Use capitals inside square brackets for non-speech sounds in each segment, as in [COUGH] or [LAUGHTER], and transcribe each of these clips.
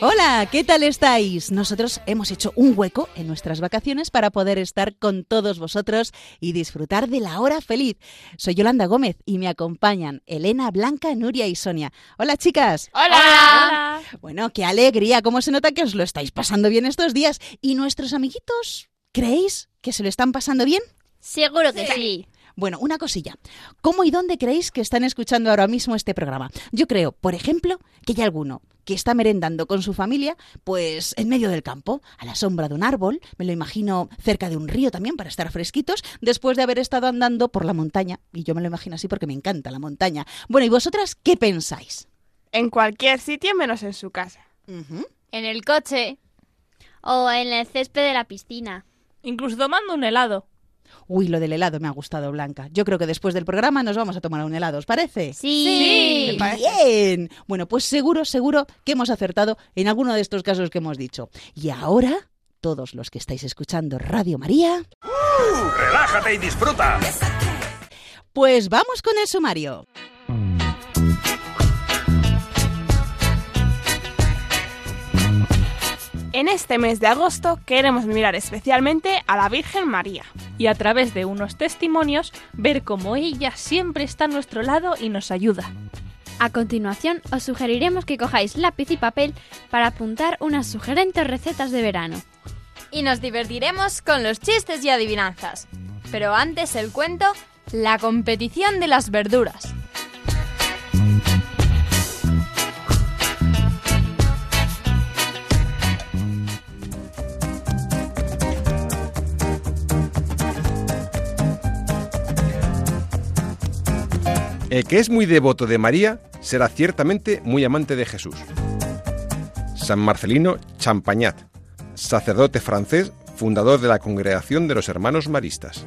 Hola, ¿qué tal estáis? Nosotros hemos hecho un hueco en nuestras vacaciones para poder estar con todos vosotros y disfrutar de la hora feliz. Soy Yolanda Gómez y me acompañan Elena, Blanca, Nuria y Sonia. Hola chicas. Hola. Bueno, qué alegría, cómo se nota que os lo estáis pasando bien estos días. ¿Y nuestros amiguitos? ¿Creéis que se lo están pasando bien? Seguro que sí. Bueno, una cosilla. ¿Cómo y dónde creéis que están escuchando ahora mismo este programa? Yo creo, por ejemplo, que hay alguno que está merendando con su familia, pues en medio del campo, a la sombra de un árbol, me lo imagino cerca de un río también para estar fresquitos, después de haber estado andando por la montaña, y yo me lo imagino así porque me encanta la montaña. Bueno, ¿y vosotras qué pensáis? En cualquier sitio menos en su casa. En el coche. O en el césped de la piscina. Incluso tomando un helado. Uy, lo del helado me ha gustado, Blanca. Yo creo que después del programa nos vamos a tomar un helado, ¿os parece? Sí. Parece. Bien. Bueno, pues seguro, seguro que hemos acertado en alguno de estos casos que hemos dicho. Y ahora, todos los que estáis escuchando Radio María, Relájate y disfruta. pues vamos con el sumario. En este mes de agosto queremos mirar especialmente a la Virgen María. Y a través de unos testimonios, ver cómo ella siempre está a nuestro lado y nos ayuda. A continuación, os sugeriremos que cojáis lápiz y papel para apuntar unas sugerentes recetas de verano. y nos divertiremos con los chistes y adivinanzas. Pero antes el cuento, la competición de las verduras. El que es muy devoto de María será ciertamente muy amante de Jesús. San Marcelino Champagnat, sacerdote francés, fundador de la Congregación de los Hermanos Maristas.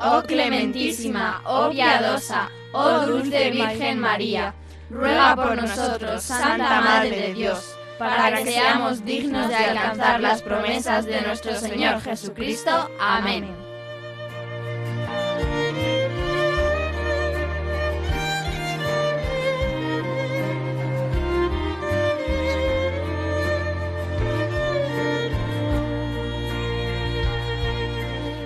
Oh clementísima, oh piadosa, oh dulce Virgen María, ruega por nosotros, Santa Madre de Dios, para que seamos dignos de alcanzar las promesas de nuestro Señor Jesucristo. Amén.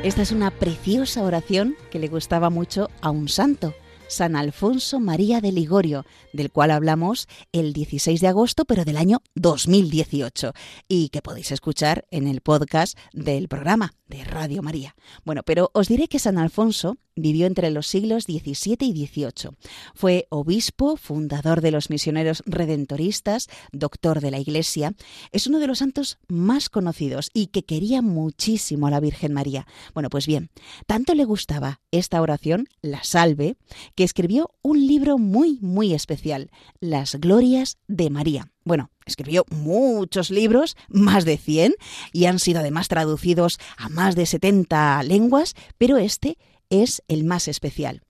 Esta es una preciosa oración que le gustaba mucho a un santo, San Alfonso María de Ligorio, del cual hablamos el 16 de agosto, pero del año 2018, y que podéis escuchar en el podcast del programa de Radio María. Bueno, pero os diré que San Alfonso vivió entre los siglos XVII y XVIII. Fue obispo, fundador de los misioneros redentoristas, doctor de la Iglesia. Es uno de los santos más conocidos y que quería muchísimo a la Virgen María. Bueno, pues bien, tanto le gustaba esta oración, la salve, que escribió un libro muy, muy especial, Las Glorias de María. Bueno, escribió muchos libros, más de 100, y han sido además traducidos a más de 70 lenguas, pero este es el más especial.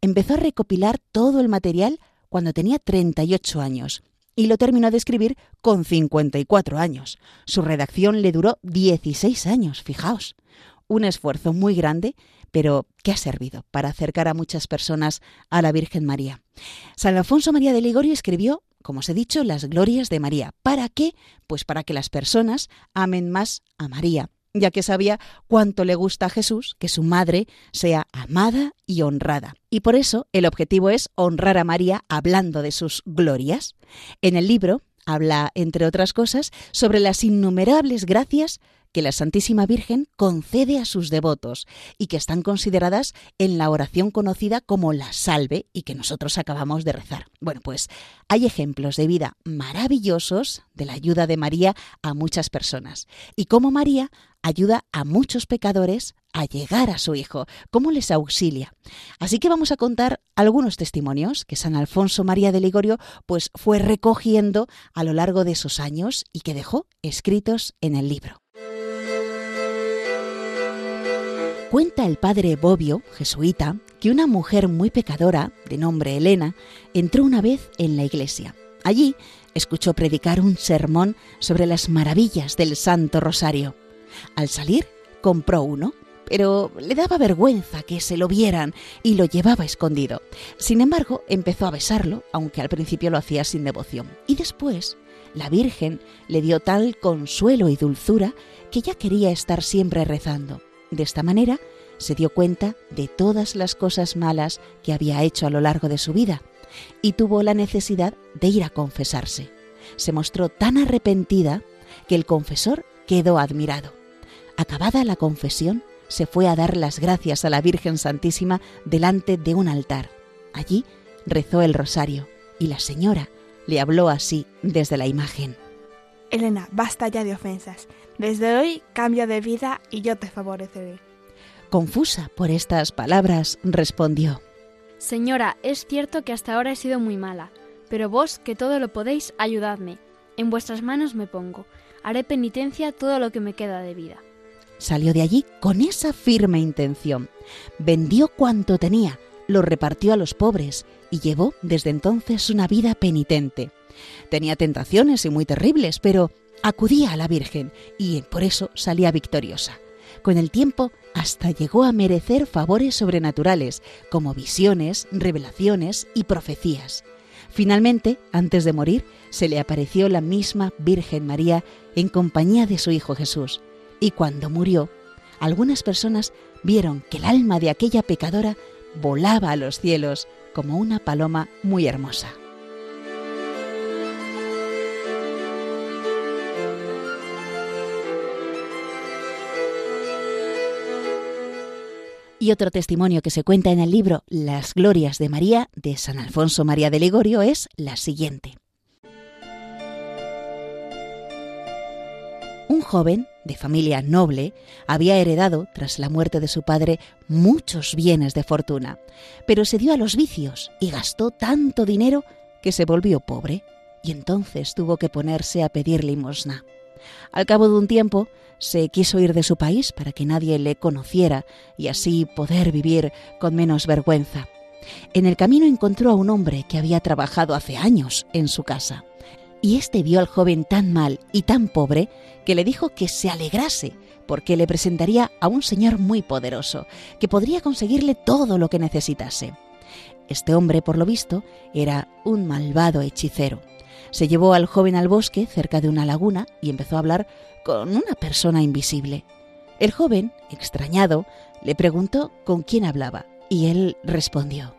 Empezó a recopilar todo el material cuando tenía 38 años y lo terminó de escribir con 54 años. Su redacción le duró 16 años, fijaos. Un esfuerzo muy grande, pero que ha servido para acercar a muchas personas a la Virgen María. San Alfonso María de Ligorio escribió, como os he dicho, las glorias de María. ¿Para qué? Pues para que las personas amen más a María, ya que sabía cuánto le gusta a Jesús que su madre sea amada y honrada. Y por eso el objetivo es honrar a María hablando de sus glorias. En el libro habla, entre otras cosas, sobre las innumerables gracias que la Santísima Virgen concede a sus devotos y que están consideradas en la oración conocida como la salve y que nosotros acabamos de rezar. Bueno, pues hay ejemplos de vida maravillosos de la ayuda de María a muchas personas y cómo María ayuda a muchos pecadores a llegar a su Hijo, cómo les auxilia. Así que vamos a contar algunos testimonios que San Alfonso María de Ligorio pues fue recogiendo a lo largo de esos años y que dejó escritos en el libro. Cuenta el padre Bobbio, jesuita, que una mujer muy pecadora, de nombre Elena, entró una vez en la iglesia. Allí escuchó predicar un sermón sobre las maravillas del Santo Rosario. Al salir, compró uno, pero le daba vergüenza que se lo vieran y lo llevaba escondido. Sin embargo, empezó a besarlo, aunque al principio lo hacía sin devoción. Y después, la Virgen le dio tal consuelo y dulzura que ya quería estar siempre rezando. De esta manera se dio cuenta de todas las cosas malas que había hecho a lo largo de su vida y tuvo la necesidad de ir a confesarse. Se mostró tan arrepentida que el confesor quedó admirado. Acabada la confesión, se fue a dar las gracias a la Virgen Santísima delante de un altar. Allí rezó el rosario y la señora le habló así desde la imagen. Elena, basta ya de ofensas. Desde hoy cambio de vida y yo te favoreceré. Confusa por estas palabras, respondió. Señora, es cierto que hasta ahora he sido muy mala, pero vos, que todo lo podéis, ayudadme. En vuestras manos me pongo. Haré penitencia todo lo que me queda de vida. Salió de allí con esa firme intención. Vendió cuanto tenía, lo repartió a los pobres y llevó desde entonces una vida penitente. Tenía tentaciones y muy terribles, pero acudía a la Virgen y por eso salía victoriosa. Con el tiempo hasta llegó a merecer favores sobrenaturales, como visiones, revelaciones y profecías. Finalmente, antes de morir, se le apareció la misma Virgen María en compañía de su Hijo Jesús. Y cuando murió, algunas personas vieron que el alma de aquella pecadora volaba a los cielos como una paloma muy hermosa. Y otro testimonio que se cuenta en el libro Las Glorias de María de San Alfonso María de Ligorio es la siguiente. Un joven de familia noble había heredado, tras la muerte de su padre, muchos bienes de fortuna, pero se dio a los vicios y gastó tanto dinero que se volvió pobre y entonces tuvo que ponerse a pedir limosna. Al cabo de un tiempo, se quiso ir de su país para que nadie le conociera y así poder vivir con menos vergüenza. En el camino encontró a un hombre que había trabajado hace años en su casa. Y éste vio al joven tan mal y tan pobre que le dijo que se alegrase, porque le presentaría a un señor muy poderoso, que podría conseguirle todo lo que necesitase. Este hombre, por lo visto, era un malvado hechicero. Se llevó al joven al bosque cerca de una laguna y empezó a hablar con una persona invisible. El joven, extrañado, le preguntó con quién hablaba y él respondió.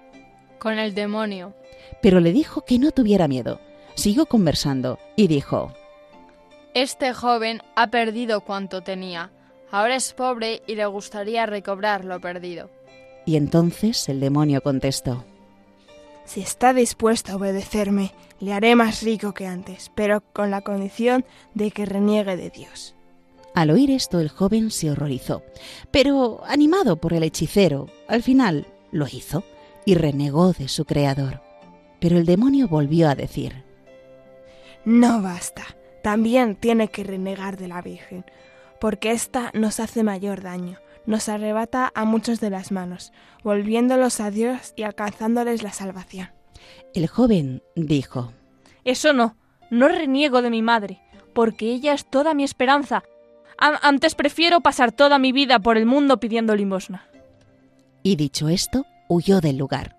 Con el demonio. Pero le dijo que no tuviera miedo. Siguió conversando y dijo, Este joven ha perdido cuanto tenía. Ahora es pobre y le gustaría recobrar lo perdido. Y entonces el demonio contestó, Si está dispuesto a obedecerme, le haré más rico que antes, pero con la condición de que reniegue de Dios. Al oír esto el joven se horrorizó, pero animado por el hechicero, al final lo hizo y renegó de su creador. Pero el demonio volvió a decir, No basta, también tiene que renegar de la Virgen, porque ésta nos hace mayor daño, nos arrebata a muchos de las manos, volviéndolos a Dios y alcanzándoles la salvación. El joven dijo, Eso no, no reniego de mi madre, porque ella es toda mi esperanza. A- antes prefiero pasar toda mi vida por el mundo pidiendo limosna. Y dicho esto, huyó del lugar.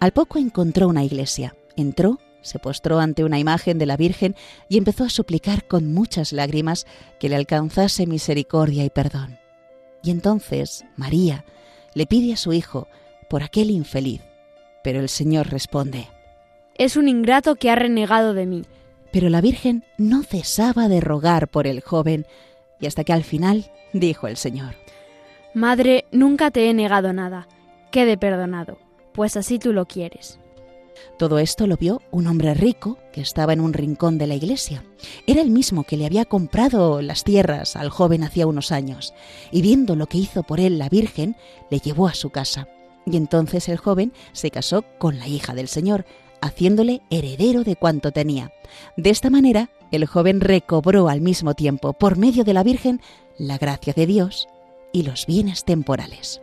Al poco encontró una iglesia. Entró, se postró ante una imagen de la Virgen y empezó a suplicar con muchas lágrimas que le alcanzase misericordia y perdón. Y entonces María le pide a su hijo por aquel infeliz. Pero el Señor responde. Es un ingrato que ha renegado de mí. Pero la Virgen no cesaba de rogar por el joven y hasta que al final dijo el Señor. Madre, nunca te he negado nada. Quede perdonado, pues así tú lo quieres. Todo esto lo vio un hombre rico que estaba en un rincón de la iglesia. Era el mismo que le había comprado las tierras al joven hacía unos años, y viendo lo que hizo por él la Virgen, le llevó a su casa. Y entonces el joven se casó con la hija del Señor, haciéndole heredero de cuanto tenía. De esta manera, el joven recobró al mismo tiempo, por medio de la Virgen, la gracia de Dios y los bienes temporales.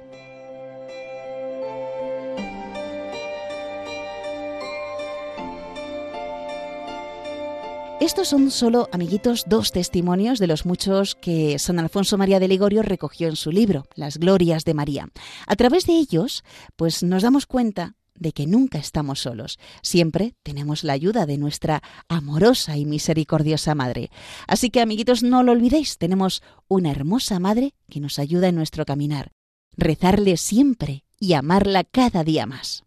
Estos son solo, amiguitos, dos testimonios de los muchos que San Alfonso María de Ligorio recogió en su libro, Las Glorias de María. A través de ellos, pues nos damos cuenta de que nunca estamos solos. Siempre tenemos la ayuda de nuestra amorosa y misericordiosa Madre. Así que, amiguitos, no lo olvidéis, tenemos una hermosa Madre que nos ayuda en nuestro caminar. Rezarle siempre y amarla cada día más.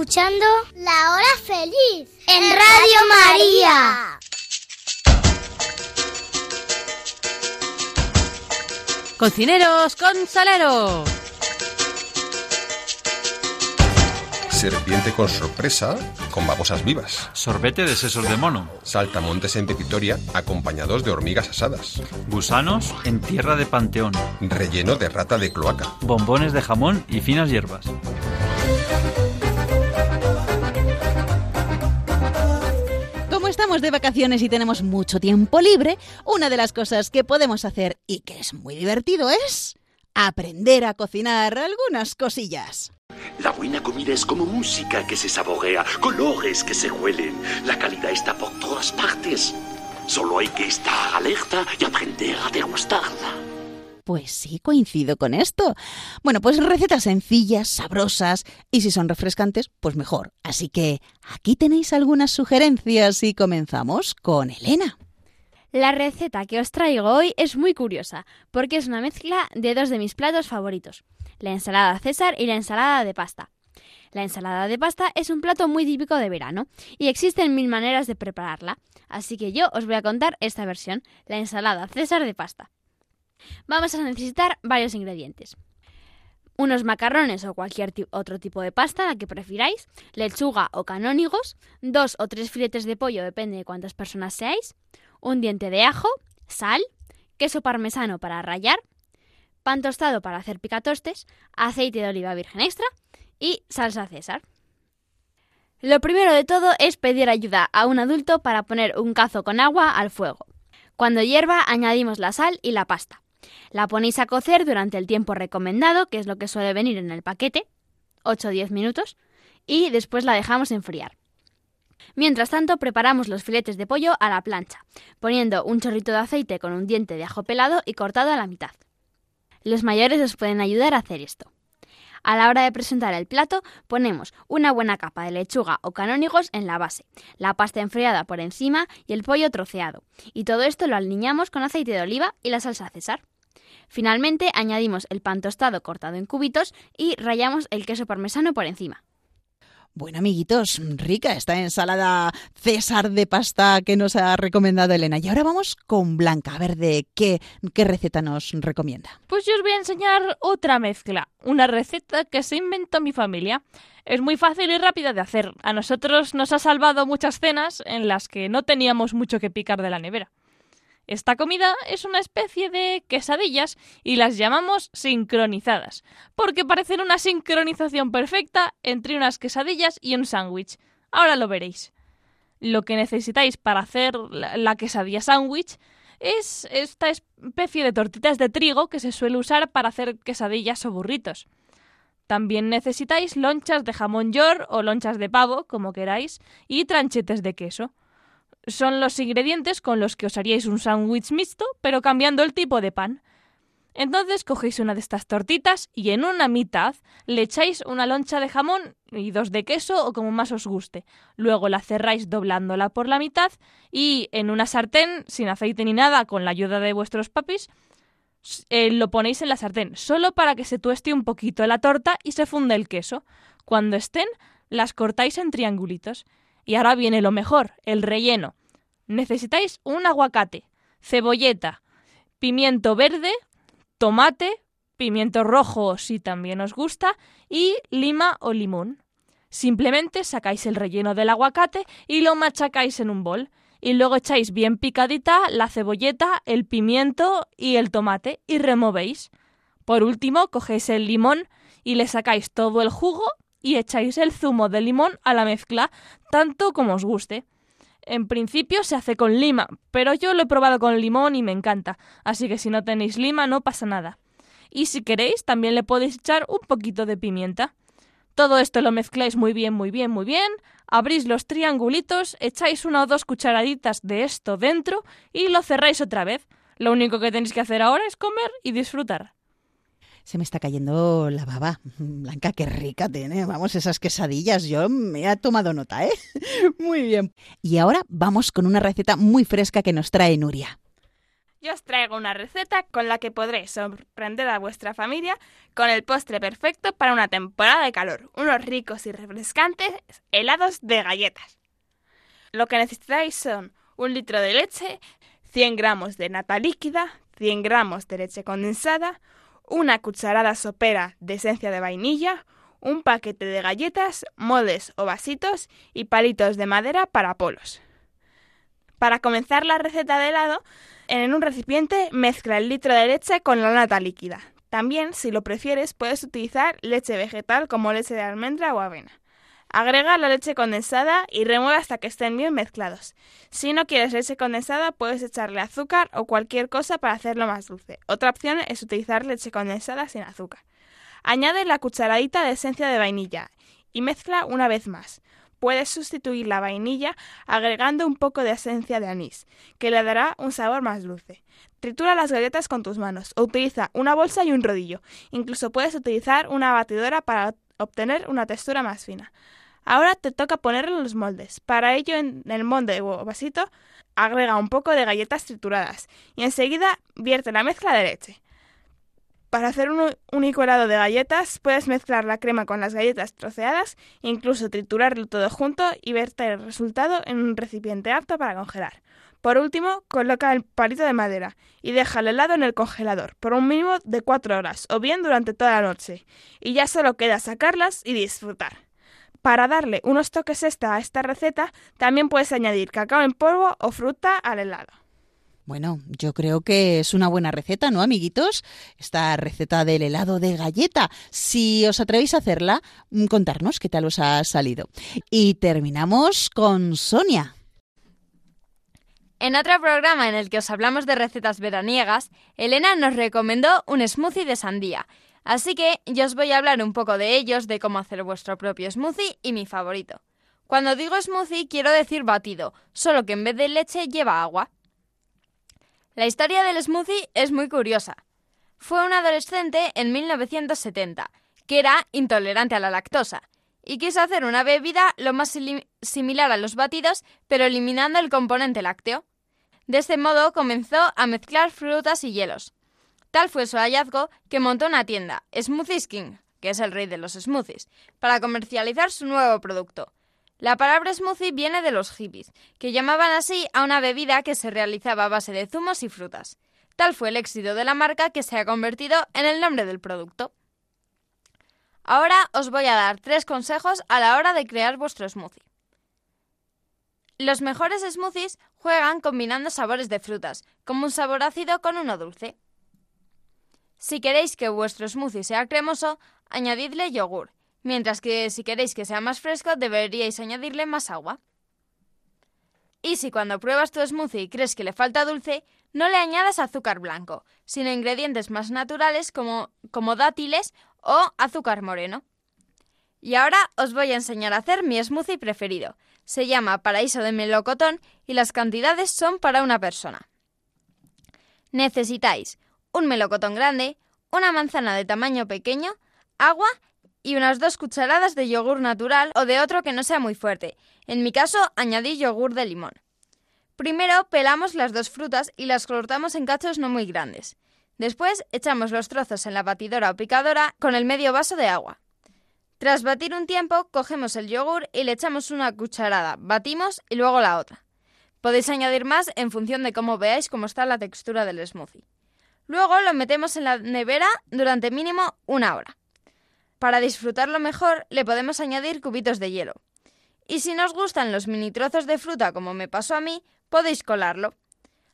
Escuchando La Hora Feliz en Radio María. Cocineros con salero. Serpiente con sorpresa, con babosas vivas. Sorbete de sesos de mono. Saltamontes en Pepitoria, acompañados de hormigas asadas. Gusanos en tierra de panteón. Relleno de rata de cloaca. Bombones de jamón y finas hierbas. De vacaciones y tenemos mucho tiempo libre, una de las cosas que podemos hacer y que es muy divertido es aprender a cocinar algunas cosillas. La buena comida es como música que se saborea, colores que se huelen. La calidad está por todas partes. Solo hay que estar alerta y aprender a degustarla. Pues sí, coincido con esto. Bueno, pues recetas sencillas, sabrosas y si son refrescantes, pues mejor. Así que aquí tenéis algunas sugerencias y comenzamos con Elena. La receta que os traigo hoy es muy curiosa, porque es una mezcla de dos de mis platos favoritos, la ensalada César y la ensalada de pasta. La ensalada de pasta es un plato muy típico de verano y existen mil maneras de prepararla, así que yo os voy a contar esta versión, la ensalada César de pasta. Vamos a necesitar varios ingredientes. Unos macarrones o cualquier otro tipo de pasta, la que prefiráis, lechuga o canónigos, dos o tres filetes de pollo, depende de cuántas personas seáis, un diente de ajo, sal, queso parmesano para rallar, pan tostado para hacer picatostes, aceite de oliva virgen extra y salsa César. Lo primero de todo es pedir ayuda a un adulto para poner un cazo con agua al fuego. Cuando hierva añadimos la sal y la pasta. La ponéis a cocer durante el tiempo recomendado, que es lo que suele venir en el paquete, 8 o 10 minutos, y después la dejamos enfriar. Mientras tanto, preparamos los filetes de pollo a la plancha, poniendo un chorrito de aceite con un diente de ajo pelado y cortado a la mitad. Los mayores os pueden ayudar a hacer esto. A la hora de presentar el plato, ponemos una buena capa de lechuga o canónigos en la base, la pasta enfriada por encima y el pollo troceado, y todo esto lo alineamos con aceite de oliva y la salsa César. Finalmente añadimos el pan tostado cortado en cubitos y rallamos el queso parmesano por encima. Bueno, amiguitos, rica esta ensalada César de pasta que nos ha recomendado Elena. Y ahora vamos con Blanca, a ver de qué, qué receta nos recomienda. Pues yo os voy a enseñar otra mezcla, una receta que se inventó mi familia. Es muy fácil y rápida de hacer. A nosotros nos ha salvado muchas cenas en las que no teníamos mucho que picar de la nevera. Esta comida es una especie de quesadillas y las llamamos sincronizadas, porque parecen una sincronización perfecta entre unas quesadillas y un sándwich. Ahora lo veréis. Lo que necesitáis para hacer la, la quesadilla sándwich es esta especie de tortitas de trigo que se suele usar para hacer quesadillas o burritos. También necesitáis lonchas de jamón york o lonchas de pavo, como queráis, y tranchetes de queso. Son los ingredientes con los que os haríais un sándwich mixto, pero cambiando el tipo de pan. Entonces cogéis una de estas tortitas y en una mitad le echáis una loncha de jamón y dos de queso o como más os guste. Luego la cerráis doblándola por la mitad y en una sartén, sin aceite ni nada, con la ayuda de vuestros papis, eh, lo ponéis en la sartén, solo para que se tueste un poquito la torta y se funde el queso. Cuando estén, las cortáis en triangulitos. Y ahora viene lo mejor, el relleno. Necesitáis un aguacate, cebolleta, pimiento verde, tomate, pimiento rojo si también os gusta, y lima o limón. Simplemente sacáis el relleno del aguacate y lo machacáis en un bol. Y luego echáis bien picadita la cebolleta, el pimiento y el tomate y removéis. Por último, cogéis el limón y le sacáis todo el jugo y echáis el zumo de limón a la mezcla, tanto como os guste. En principio se hace con lima, pero yo lo he probado con limón y me encanta, así que si no tenéis lima no pasa nada. Y si queréis también le podéis echar un poquito de pimienta. Todo esto lo mezcláis muy bien, muy bien, muy bien, abrís los triangulitos, echáis una o dos cucharaditas de esto dentro y lo cerráis otra vez. Lo único que tenéis que hacer ahora es comer y disfrutar. Se me está cayendo la baba. Blanca, qué rica tiene. Vamos, esas quesadillas. Yo me he tomado nota, ¿eh? [LAUGHS] Muy bien. Y ahora vamos con una receta muy fresca que nos trae Nuria. Yo os traigo una receta con la que podréis sorprender a vuestra familia con el postre perfecto para una temporada de calor. Unos ricos y refrescantes helados de galletas. Lo que necesitáis son un litro de leche, 100 gramos de nata líquida, 100 gramos de leche condensada, una cucharada sopera de esencia de vainilla, un paquete de galletas, moldes o vasitos y palitos de madera para polos. Para comenzar la receta de helado, en un recipiente mezcla el litro de leche con la nata líquida. También, si lo prefieres, puedes utilizar leche vegetal como leche de almendra o avena. Agrega la leche condensada y remueve hasta que estén bien mezclados. Si no quieres leche condensada, puedes echarle azúcar o cualquier cosa para hacerlo más dulce. Otra opción es utilizar leche condensada sin azúcar. Añade la cucharadita de esencia de vainilla y mezcla una vez más. Puedes sustituir la vainilla agregando un poco de esencia de anís, que le dará un sabor más dulce. Tritura las galletas con tus manos o utiliza una bolsa y un rodillo. Incluso puedes utilizar una batidora para obtener una textura más fina. Ahora te toca ponerlo en los moldes. Para ello, en el molde o vasito, agrega un poco de galletas trituradas y enseguida vierte la mezcla de leche. Para hacer un único helado de galletas, puedes mezclar la crema con las galletas troceadas, incluso triturarlo todo junto y verter el resultado en un recipiente apto para congelar. Por último, coloca el palito de madera y deja el helado en el congelador por un mínimo de 4 horas o bien durante toda la noche. Y ya solo queda sacarlas y disfrutar. Para darle unos toques extra a esta receta, también puedes añadir cacao en polvo o fruta al helado. Bueno, yo creo que es una buena receta, ¿no, amiguitos? Esta receta del helado de galleta. Si os atrevéis a hacerla, mm, contarnos qué tal os ha salido. Y terminamos con Sonia. En otro programa en el que os hablamos de recetas veraniegas, Elena nos recomendó un smoothie de sandía. Así que yo os voy a hablar un poco de ellos, de cómo hacer vuestro propio smoothie y mi favorito. Cuando digo smoothie quiero decir batido, solo que en vez de leche lleva agua. La historia del smoothie es muy curiosa. Fue un adolescente en 1970 que era intolerante a la lactosa y quiso hacer una bebida lo más similar a los batidos, pero eliminando el componente lácteo. De este modo comenzó a mezclar frutas y hielos. Tal fue su hallazgo que montó una tienda, Smoothies King, que es el rey de los smoothies, para comercializar su nuevo producto. La palabra smoothie viene de los hippies, que llamaban así a una bebida que se realizaba a base de zumos y frutas. Tal fue el éxito de la marca que se ha convertido en el nombre del producto. Ahora os voy a dar tres consejos a la hora de crear vuestro smoothie. Los mejores smoothies juegan combinando sabores de frutas, como un sabor ácido con uno dulce. Si queréis que vuestro smoothie sea cremoso, añadidle yogur, mientras que si queréis que sea más fresco deberíais añadirle más agua. Y si cuando pruebas tu smoothie crees que le falta dulce, no le añadas azúcar blanco, sino ingredientes más naturales como, como dátiles o azúcar moreno. Y ahora os voy a enseñar a hacer mi smoothie preferido. Se llama Paraíso de Melocotón y las cantidades son para una persona. Necesitáis un melocotón grande, una manzana de tamaño pequeño, agua y unas dos cucharadas de yogur natural o de otro que no sea muy fuerte. En mi caso, añadí yogur de limón. Primero pelamos las dos frutas y las cortamos en cachos no muy grandes. Después echamos los trozos en la batidora o picadora con el medio vaso de agua. Tras batir un tiempo, cogemos el yogur y le echamos una cucharada, batimos y luego la otra. Podéis añadir más en función de cómo veáis cómo está la textura del smoothie. Luego lo metemos en la nevera durante mínimo una hora. Para disfrutarlo mejor, le podemos añadir cubitos de hielo. Y si nos gustan los mini trozos de fruta como me pasó a mí, podéis colarlo.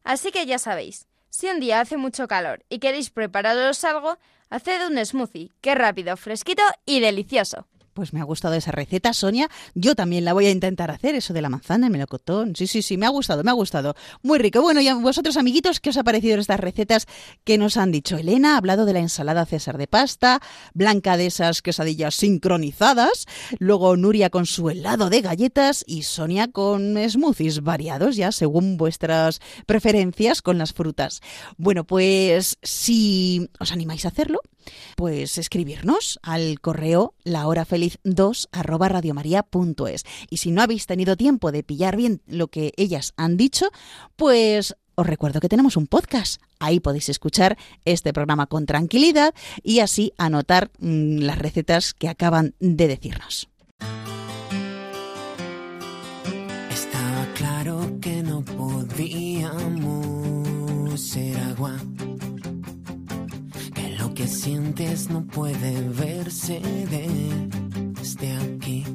Así que ya sabéis, si un día hace mucho calor y queréis prepararos algo, haced un smoothie, que rápido, fresquito y delicioso. Pues me ha gustado esa receta, Sonia. Yo también la voy a intentar hacer, eso de la manzana, el melocotón. Sí, sí, sí, me ha gustado, me ha gustado. Muy rico. Bueno, y a vosotros, amiguitos, ¿qué os ha parecido estas recetas que nos han dicho? Elena ha hablado de la ensalada César de pasta, Blanca de esas quesadillas sincronizadas, luego Nuria con su helado de galletas y Sonia con smoothies variados, ya según vuestras preferencias con las frutas. Bueno, pues si os animáis a hacerlo, pues escribirnos al correo lahorafeliz2 arroba radiomaria.es. Y si no habéis tenido tiempo de pillar bien lo que ellas han dicho, pues os recuerdo que tenemos un podcast. Ahí podéis escuchar este programa con tranquilidad y así anotar mmm, las recetas que acaban de decirnos. Estaba claro que no podíamos ser agua. Que sientes no puede verse desde aquí.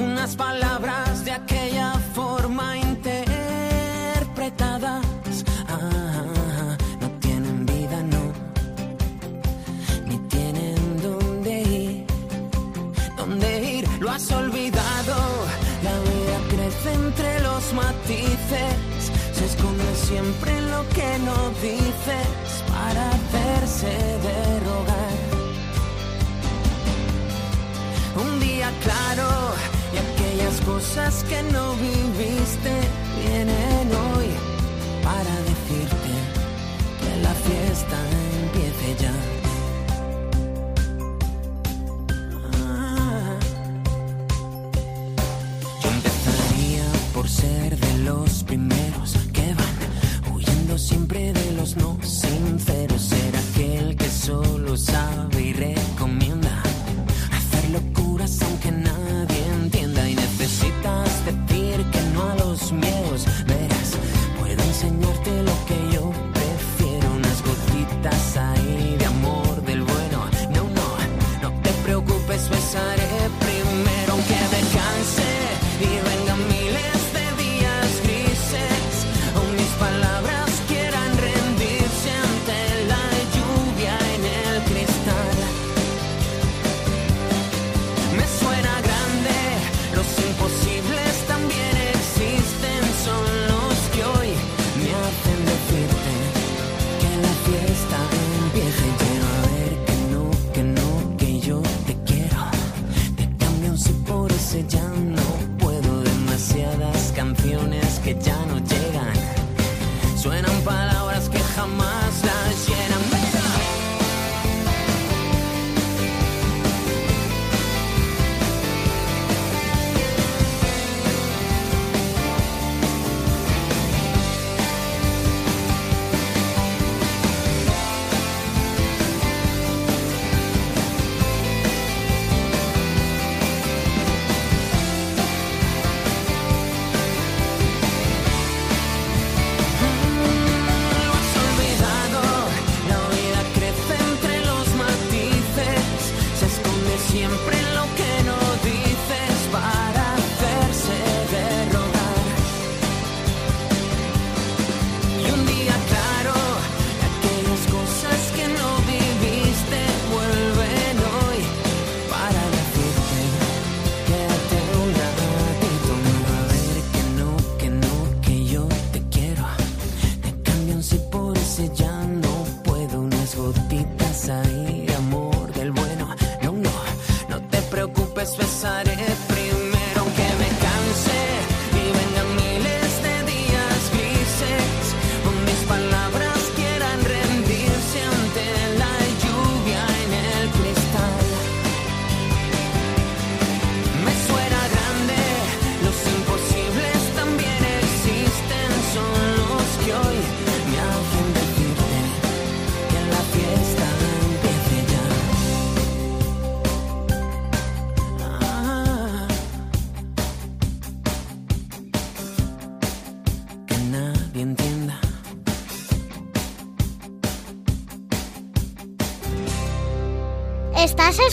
Unas palabras de aquella forma interpretadas. Ah, no tienen vida, no, ni tienen dónde ir, dónde ir. Lo has olvidado, la vida crece entre los matices, se esconde siempre en lo que no dices para hacerse de rogar. Un día claro y aquellas cosas que no viviste vienen hoy para decirte que la fiesta empiece ya. Ah. Yo empezaría por ser de los primeros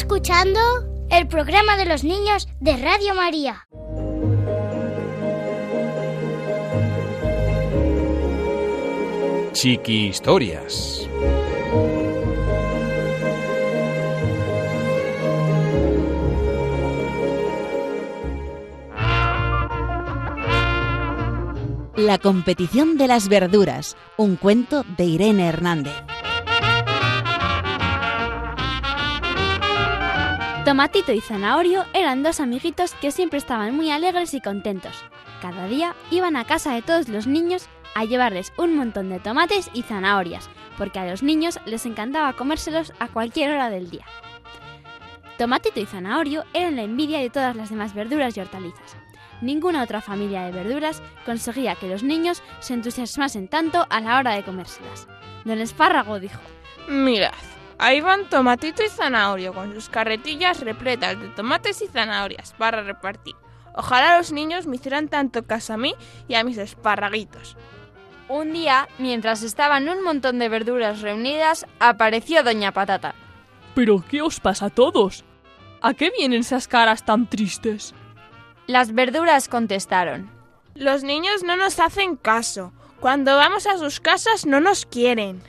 escuchando? El programa de los niños de Radio María. Chiqui Historias. La competición de las verduras, un cuento de Irene Hernández. Tomatito y Zanahorio eran dos amiguitos que siempre estaban muy alegres y contentos. Cada día iban a casa de todos los niños a llevarles un montón de tomates y zanahorias, porque a los niños les encantaba comérselos a cualquier hora del día. Tomatito y Zanahorio eran la envidia de todas las demás verduras y hortalizas. Ninguna otra familia de verduras conseguía que los niños se entusiasmasen tanto a la hora de comérselas. Don Espárrago dijo, Mirad, ahí van Tomatito y Zanahorio con sus carretillas repletas de tomates y zanahorias para repartir. Ojalá los niños me hicieran tanto caso a mí y a mis esparraguitos. Un día, mientras estaban un montón de verduras reunidas, apareció Doña Patata. ¿Pero qué os pasa a todos? ¿A qué vienen esas caras tan tristes? Las verduras contestaron. Los niños no nos hacen caso. Cuando vamos a sus casas no nos quieren.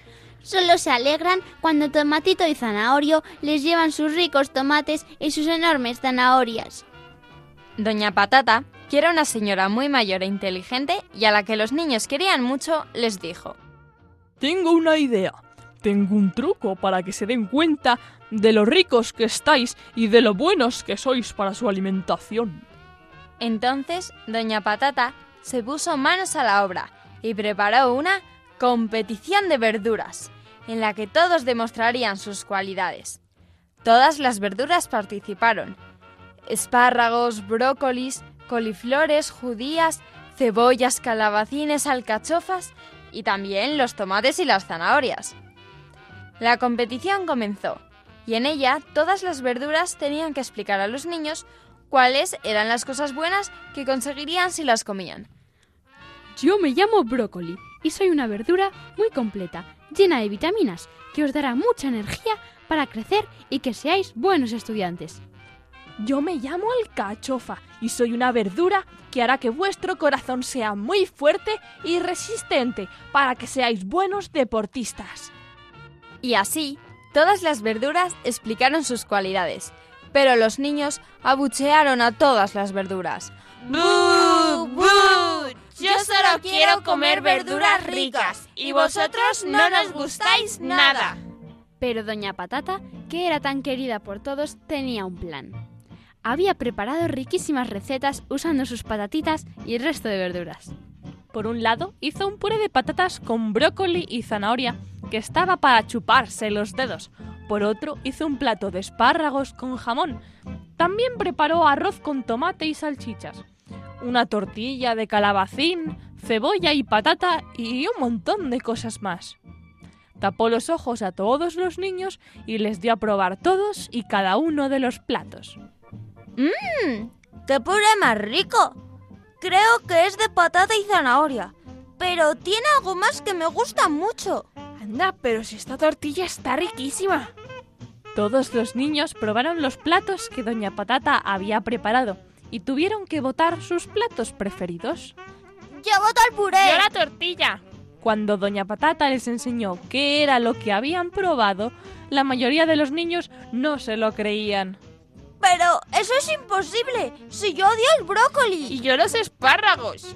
Solo se alegran cuando Tomatito y Zanahorio les llevan sus ricos tomates y sus enormes zanahorias. Doña Patata, que era una señora muy mayor e inteligente y a la que los niños querían mucho, les dijo. Tengo una idea. Tengo un truco para que se den cuenta de lo ricos que estáis y de lo buenos que sois para su alimentación. Entonces, Doña Patata se puso manos a la obra y preparó una competición de verduras, en la que todos demostrarían sus cualidades. Todas las verduras participaron. Espárragos, brócolis, coliflores, judías, cebollas, calabacines, alcachofas y también los tomates y las zanahorias. La competición comenzó y en ella todas las verduras tenían que explicar a los niños cuáles eran las cosas buenas que conseguirían si las comían. Yo me llamo brócoli y soy una verdura muy completa, llena de vitaminas, que os dará mucha energía para crecer y que seáis buenos estudiantes. Yo me llamo alcachofa y soy una verdura que hará que vuestro corazón sea muy fuerte y resistente para que seáis buenos deportistas. Y así, todas las verduras explicaron sus cualidades, pero los niños abuchearon a todas las verduras. ¡Bú! ¡Bú! Yo solo quiero comer verduras ricas y vosotros no nos gustáis nada. Pero Doña Patata, que era tan querida por todos, tenía un plan. Había preparado riquísimas recetas usando sus patatitas y el resto de verduras. Por un lado, hizo un puré de patatas con brócoli y zanahoria que estaba para chuparse los dedos. Por otro, hizo un plato de espárragos con jamón. También preparó arroz con tomate y salchichas. Una tortilla de calabacín, cebolla y patata y un montón de cosas más. Tapó los ojos a todos los niños y les dio a probar todos y cada uno de los platos. ¡Mmm! ¡Qué puré más rico! Creo que es de patata y zanahoria, pero tiene algo más que me gusta mucho. Anda, pero si esta tortilla está riquísima. Todos los niños probaron los platos que Doña Patata había preparado y tuvieron que votar sus platos preferidos. ¡Yo voto el puré! ¡Yo la tortilla! Cuando Doña Patata les enseñó qué era lo que habían probado, la mayoría de los niños no se lo creían. Pero eso es imposible, si yo odio el brócoli. Y yo los espárragos.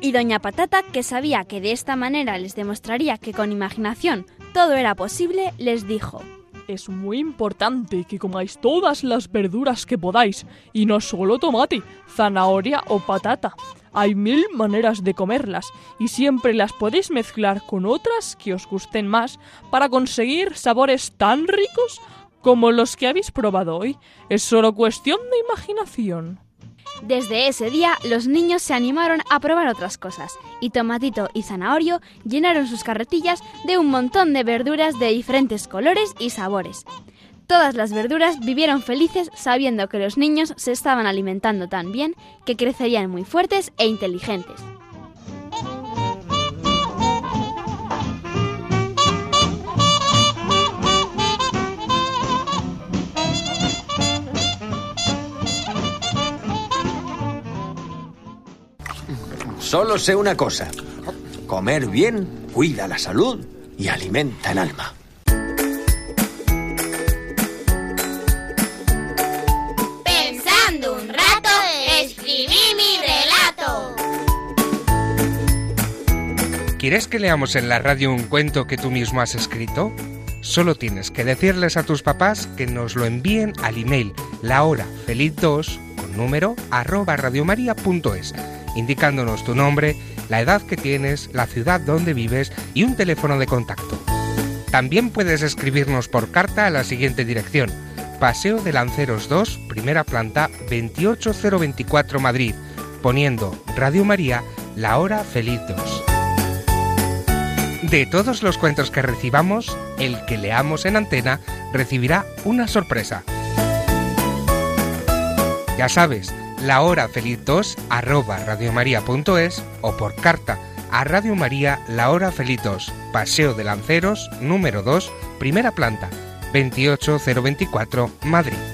Y Doña Patata, que sabía que de esta manera les demostraría que con imaginación todo era posible, les dijo. Es muy importante que comáis todas las verduras que podáis, y no solo tomate, zanahoria o patata. Hay mil maneras de comerlas, y siempre las podéis mezclar con otras que os gusten más para conseguir sabores tan ricos como los que habéis probado hoy. Es solo cuestión de imaginación. Desde ese día los niños se animaron a probar otras cosas y Tomatito y Zanahorio llenaron sus carretillas de un montón de verduras de diferentes colores y sabores. Todas las verduras vivieron felices sabiendo que los niños se estaban alimentando tan bien que crecerían muy fuertes e inteligentes. Solo sé una cosa. Comer bien cuida la salud y alimenta el alma. Pensando un rato, escribí mi relato. ¿Quieres que leamos en la radio un cuento que tú mismo has escrito? Solo tienes que decirles a tus papás que nos lo envíen al email lahorafeliz2 con número arroba radiomaria.es indicándonos tu nombre, la edad que tienes, la ciudad donde vives y un teléfono de contacto. También puedes escribirnos por carta a la siguiente dirección. Paseo de Lanceros 2, primera planta, 28024 Madrid, poniendo Radio María, la hora feliz 2. De todos los cuentos que recibamos, el que leamos en antena recibirá una sorpresa. Ya sabes, la hora feliz 2 arroba o por carta a Radio María La Hora Felitos, Paseo de Lanceros, número 2, primera planta, 28024, Madrid.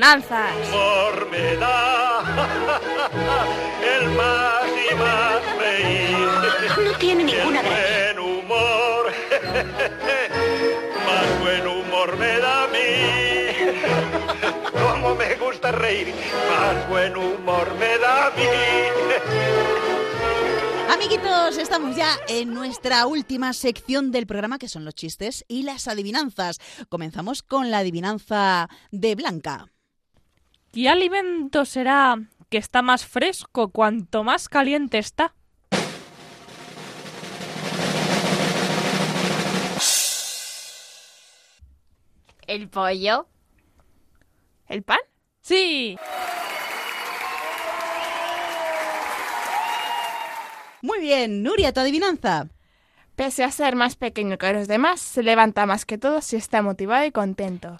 Humor me da el más y más reír. No tiene ninguna El buen humor, [LAUGHS] más buen humor me da a mí. [LAUGHS] Como me gusta reír, más buen humor me da a mí. [LAUGHS] Amiguitos, estamos ya en nuestra última sección del programa que son los chistes y las adivinanzas. Comenzamos con la adivinanza de Blanca. ¿Qué alimento será que está más fresco cuanto más caliente está? ¿El pollo? ¿El pan? Sí. Muy bien, Nuria, tu adivinanza. Pese a ser más pequeño que los demás, se levanta más que todos y está motivado y contento.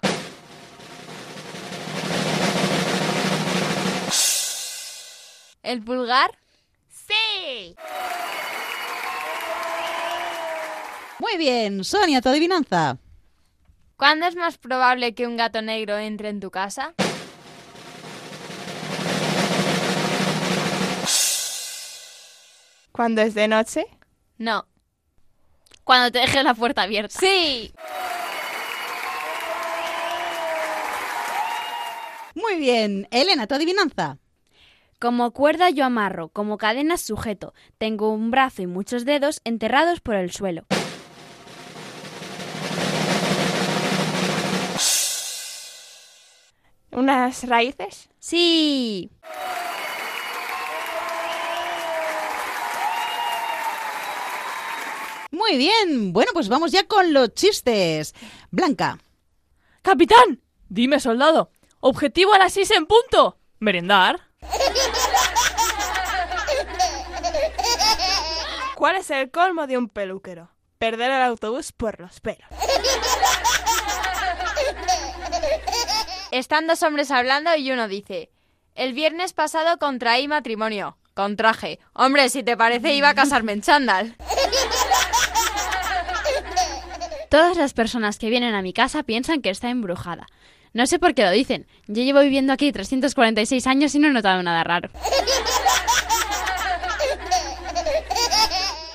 ¿El pulgar? Sí. Muy bien, Sonia, tu adivinanza. ¿Cuándo es más probable que un gato negro entre en tu casa? ¿Cuándo es de noche? No. Cuando te dejes la puerta abierta. Sí. Muy bien, Elena, tu adivinanza. Como cuerda yo amarro, como cadenas sujeto. Tengo un brazo y muchos dedos enterrados por el suelo. ¿Unas raíces? Sí. Muy bien, bueno, pues vamos ya con los chistes. Blanca. Capitán, dime soldado, objetivo a las 6 en punto. Merendar. ¿Cuál es el colmo de un peluquero? Perder el autobús por los pelos. Están dos hombres hablando y uno dice, el viernes pasado contraí matrimonio. Con traje. Hombre, si te parece iba a casarme en chándal. Todas las personas que vienen a mi casa piensan que está embrujada. No sé por qué lo dicen. Yo llevo viviendo aquí 346 años y no he notado nada raro.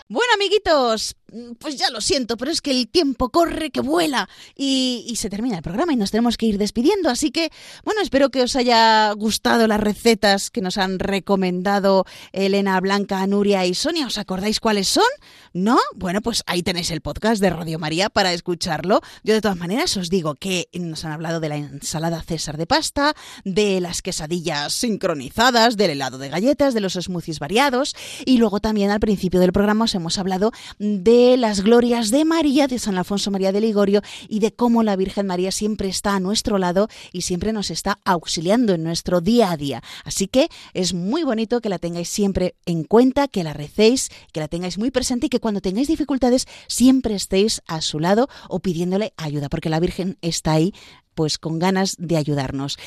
Bueno, amiguitos, pues ya lo siento, pero es que el tiempo corre, que vuela y, y, se termina el programa y nos tenemos que ir despidiendo. Así que, bueno, espero que os haya gustado las recetas que nos han recomendado Elena, Blanca, Nuria y Sonia. ¿Os acordáis cuáles son? ¿No? Bueno, pues ahí tenéis el podcast de Radio María para escucharlo. Yo de todas maneras os digo que nos han hablado de la ensalada César de pasta, de las quesadillas sincronizadas, del helado de galletas, de los smoothies variados y luego también al principio del programa os hemos hablado de las glorias de María, de San Alfonso María de Ligorio y de cómo la Virgen María siempre está a nuestro lado y siempre nos está auxiliando en nuestro día a día. Así que es muy bonito que la tengáis siempre en cuenta, que la recéis, que la tengáis muy presente y que cuando tengáis dificultades siempre estéis a su lado o pidiéndole ayuda, porque la Virgen está ahí pues con ganas de ayudarnos.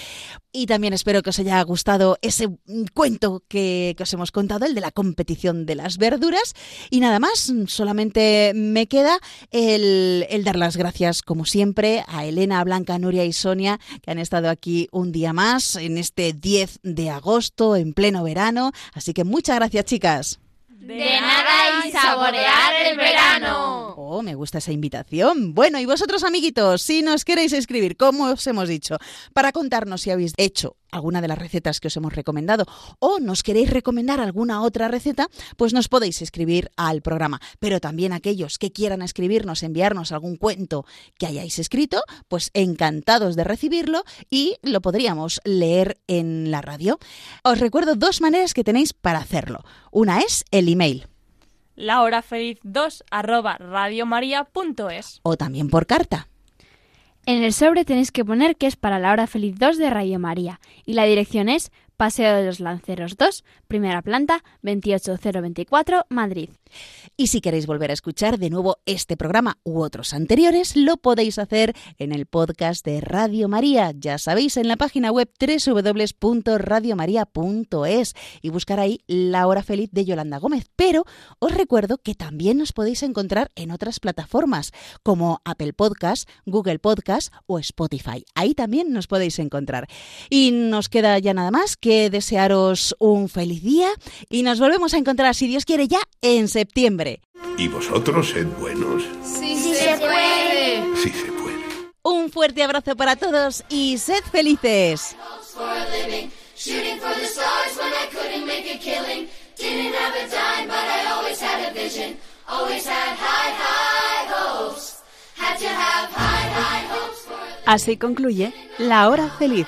Y también espero que os haya gustado ese cuento que, que, os hemos contado, el de la competición de las verduras. Y nada más, solamente me queda el, el, dar las gracias, como siempre, a Elena, Blanca, Nuria y Sonia, que han estado aquí un día más en este 10 de agosto, en pleno verano. Así que muchas gracias, chicas. De nada y saborear el verano. Oh, me gusta esa invitación. Bueno, y vosotros, amiguitos, si nos queréis escribir, como os hemos dicho, para contarnos si habéis hecho alguna de las recetas que os hemos recomendado o nos queréis recomendar alguna otra receta, pues nos podéis escribir al programa. Pero también aquellos que quieran escribirnos, enviarnos algún cuento que hayáis escrito, pues encantados de recibirlo y lo podríamos leer en la radio. Os recuerdo dos maneras que tenéis para hacerlo. Una es el email. lahorafeliz2 arroba radiomaria.es O también por carta. En el sobre tenéis que poner que es para la hora feliz 2 de Radio María y la dirección es Paseo de los Lanceros 2, primera planta, 28024, Madrid. Y si queréis volver a escuchar de nuevo este programa u otros anteriores, lo podéis hacer en el podcast de Radio María. Ya sabéis, en la página web www.radiomaria.es y buscar ahí La Hora Feliz de Yolanda Gómez. Pero os recuerdo que también nos podéis encontrar en otras plataformas como Apple Podcast, Google Podcast o Spotify. Ahí también nos podéis encontrar. Y nos queda ya nada más que desearos un feliz día y nos volvemos a encontrar, si Dios quiere, ya en septiembre. Y vosotros sed buenos. Sí, se puede. Sí se puede. Un fuerte abrazo para todos y sed felices. for a living. Shooting for the stars when I couldn't make a killing. Didn't have a dime, but I always had a vision. Always had high, high hopes. Had to have high, high hopes for a Así concluye La Hora Feliz,